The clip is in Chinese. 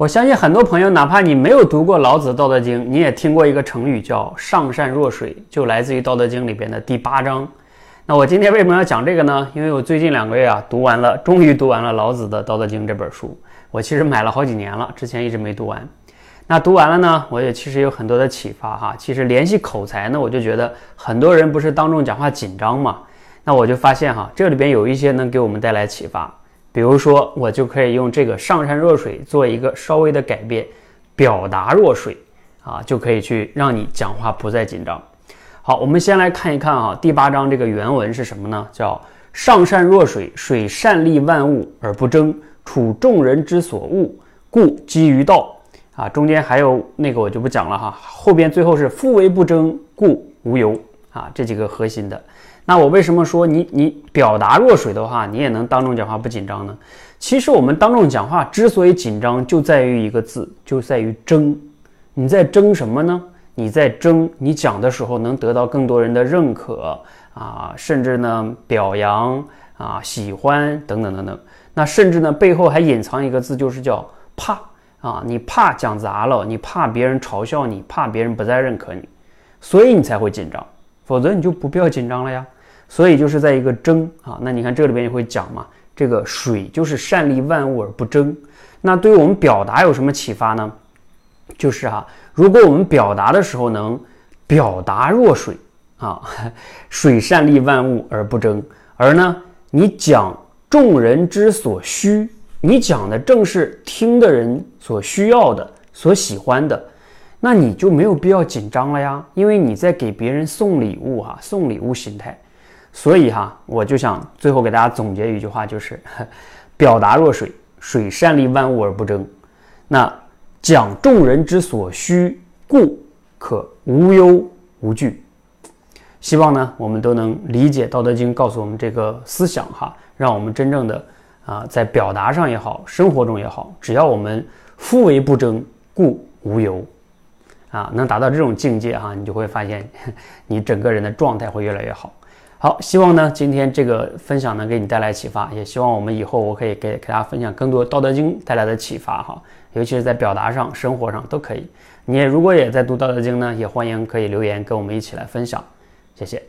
我相信很多朋友，哪怕你没有读过老子《道德经》，你也听过一个成语叫“上善若水”，就来自于《道德经》里边的第八章。那我今天为什么要讲这个呢？因为我最近两个月啊，读完了，终于读完了老子的《道德经》这本书。我其实买了好几年了，之前一直没读完。那读完了呢，我也其实有很多的启发哈。其实联系口才呢，我就觉得很多人不是当众讲话紧张嘛，那我就发现哈，这里边有一些能给我们带来启发。比如说，我就可以用这个“上善若水”做一个稍微的改变，“表达若水”啊，就可以去让你讲话不再紧张。好，我们先来看一看啊，第八章这个原文是什么呢？叫“上善若水，水善利万物而不争，处众人之所恶，故几于道。”啊，中间还有那个我就不讲了哈，后边最后是“夫为不争，故无尤”啊，这几个核心的。那我为什么说你你表达若水的话，你也能当众讲话不紧张呢？其实我们当众讲话之所以紧张，就在于一个字，就在于争。你在争什么呢？你在争你讲的时候能得到更多人的认可啊，甚至呢表扬啊、喜欢等等等等。那甚至呢背后还隐藏一个字，就是叫怕啊。你怕讲砸了，你怕别人嘲笑你，怕别人不再认可你，所以你才会紧张，否则你就不必要紧张了呀。所以就是在一个争啊，那你看这里边也会讲嘛，这个水就是善利万物而不争。那对于我们表达有什么启发呢？就是哈，如果我们表达的时候能表达若水啊，水善利万物而不争，而呢你讲众人之所需，你讲的正是听的人所需要的、所喜欢的，那你就没有必要紧张了呀，因为你在给别人送礼物哈，送礼物心态。所以哈，我就想最后给大家总结一句话，就是 表达若水，水善利万物而不争。那讲众人之所需，故可无忧无惧。希望呢，我们都能理解《道德经》告诉我们这个思想哈，让我们真正的啊，在表达上也好，生活中也好，只要我们夫为不争，故无忧啊，能达到这种境界哈，你就会发现 你整个人的状态会越来越好。好，希望呢今天这个分享能给你带来启发，也希望我们以后我可以给给大家分享更多《道德经》带来的启发哈，尤其是在表达上、生活上都可以。你也如果也在读《道德经》呢，也欢迎可以留言跟我们一起来分享，谢谢。